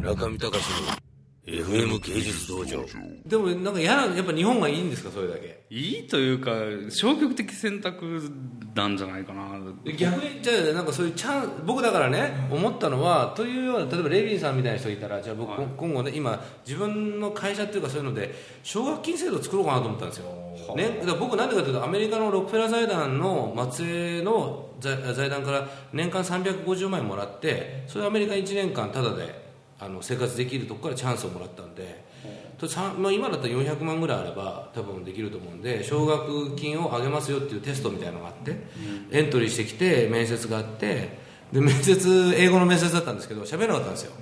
中見隆の FM 芸術道場。でもなんか嫌なやっぱ日本がいいんですかそれだけ？いいというか消極的選択なんじゃないかな。で逆にじゃあなんかそういうチャン僕だからね思ったのはというような例えばレビンさんみたいな人いたらじゃあ僕、はい。今後ね今自分の会社っていうかそういうので奨学金制度を作ろうかなと思ったんですよ、ね、だから僕なんでかというとアメリカのロックフェラー財団の末裔の財財団から年間350万円もらってそれアメリカ1年間タダであの生活できるとこからチャンスをもらったんで、とさまあ、今だったら400万ぐらいあれば多分できると思うんで奨学金をあげますよっていうテストみたいなのがあって、エントリーしてきて面接があってで面接英語の面接だったんですけど喋らなかったんですよ。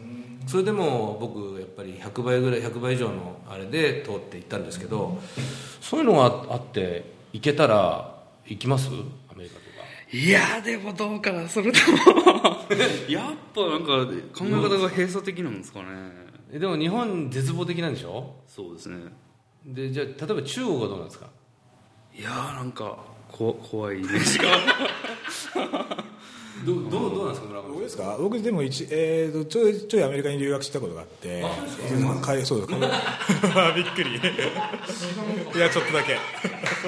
それでも僕やっぱり100倍ぐらい100倍以上のあれで通って行ったんですけどそういうのがあって行けたら行きます？アメリカとかいやでもどうかなそれとも。やっぱなんか考え方が閉鎖的なんですかね。えでも日本絶望的なんでしょ？そうですね。でじゃあ例えば中国はどうなんですか？いやーなんかこ怖いイメージがどどうどうなんですか村上僕ですか？僕でも一、えー、とちょいちょいアメリカに留学したことがあって。うんか？いそうです びっくり。いやちょっとだけ。そ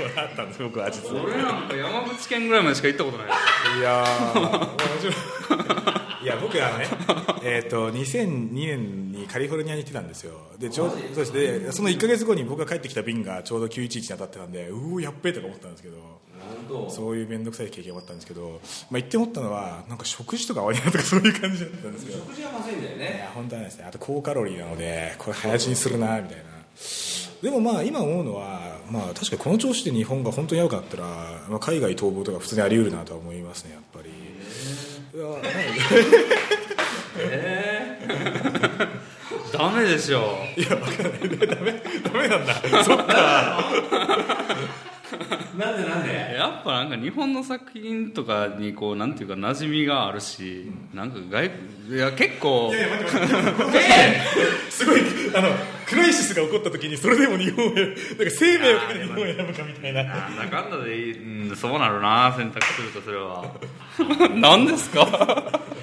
うあったんです僕は実は。俺なんか山口県ぐらいまでしか行ったことない。いやーいや僕はね、えー、と2002年にカリフォルニアに行ってたんですよ。でちょうそうです。でその1か月後に僕が帰ってきた便がちょうど911に当たってたんでうおやっべえとか思ったんですけどそういう面倒くさい経験もあったんですけど、まあ、行って思ったのはなんか食事とか合わないなとかそういう感じだったんですけど。食事がまずいんだよいねや本当はですねあと高カロリーなのでこれ早死にするなみたいな。でもまあ今思うのは、まあ、確かにこの調子で日本が本当に良くなったら、まあ、海外逃亡とか普通にあり得るなとは思いますねやっぱりいやなんでダメでしょ。いやわかんない。ダメダメなんだ。そっか なんでなんで？やっぱなんか日本の作品とかにこうなんていうか馴染みがあるし、なんか外いや結構すごいあのクライシスが起こった時にそれでも日本をなんか生命をかけて日本を選ぶかみたいな。なんだかんだでいい、うん、そうなるな選択するとすれば 何ですか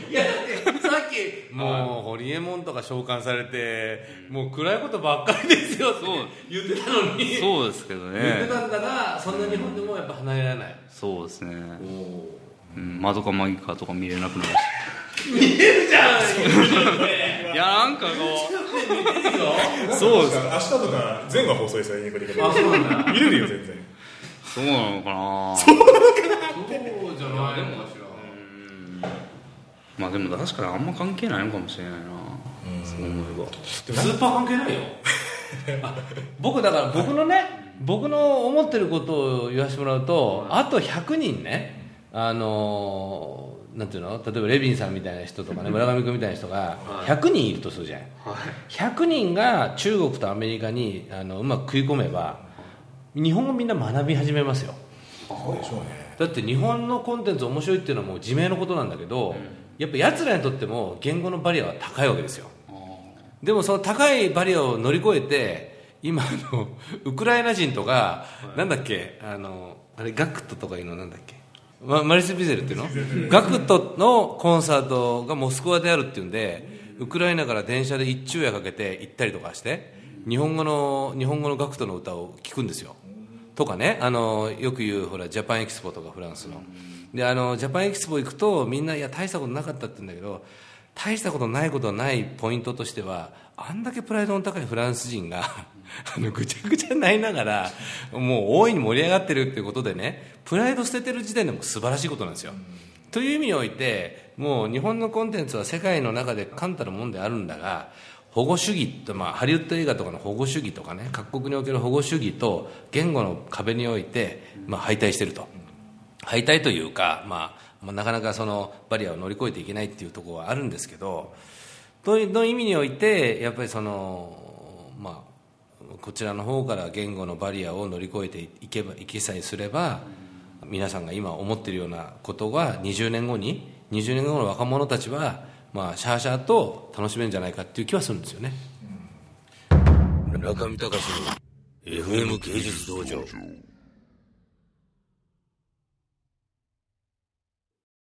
いやだってさっきもうホリエモンとか召喚されてもう暗いことばっかりですよってそう。言ってたのにそうですけど言ってねたんだがそんな日本でもやっぱ離れられない。そうですね、うん、窓かマギカとか見れなくなる見えるじゃんしいやなんかこそうです明日とか全話放送ですよニコニコであそうなんだ。見れるよ全然。うそうなのかな。そうじゃないのかしらまあでも確かにあんま関係ないのかもしれないな。そう思えば。スーパー関係ないよ。あ 僕だから僕のね僕の思ってることを言わせてもらうとあと100人ねあのーなんていうの？例えばレビンさんみたいな人とかね 村上君みたいな人が100人いるとするじゃん。100人が中国とアメリカにあのうまく食い込めば日本語みんな学び始めますよ。そうでしょうね。だって日本のコンテンツ面白いっていうのはもう自明のことなんだけど、やっぱ奴らにとっても言語のバリアは高いわけですよ。でもその高いバリアを乗り越えて今あの ウクライナ人とか、なんだっけあのあれガクトとかいうのなんだっけ？ま、マリス・ビゼルっていうの？ガクトのコンサートがモスクワであるっていうんでウクライナから電車で一昼夜かけて行ったりとかして日本語の日本語のガクトの歌を聴くんですよ。とかねあのよく言うほらジャパンエキスポとかフランスのであのジャパンエキスポ行くとみんないや大したことなかったって言うんだけど大したことないことはないポイントとしてはあんだけプライドの高いフランス人が あのぐちゃぐちゃになりながらもう大いに盛り上がってるっていうことでねプライド捨ててる時点でも素晴らしいことなんですよ。という意味においてもう日本のコンテンツは世界の中で冠たるもんであるんだが保護主義と、まあ、ハリウッド映画とかの保護主義とかね各国における保護主義と言語の壁において、まあ、敗退してると。敗退というか、まあ、なかなかそのバリアを乗り越えていけないっていうところはあるんですけどという意味においてやっぱりそのまあこちらの方から言語のバリアを乗り越えていけばいけさえすれば皆さんが今思っているようなことが20年後に20年後の若者たちはまあシャーシャーと楽しめるんじゃないかっていう気はするんですよね。中見隆の FM 芸術道場。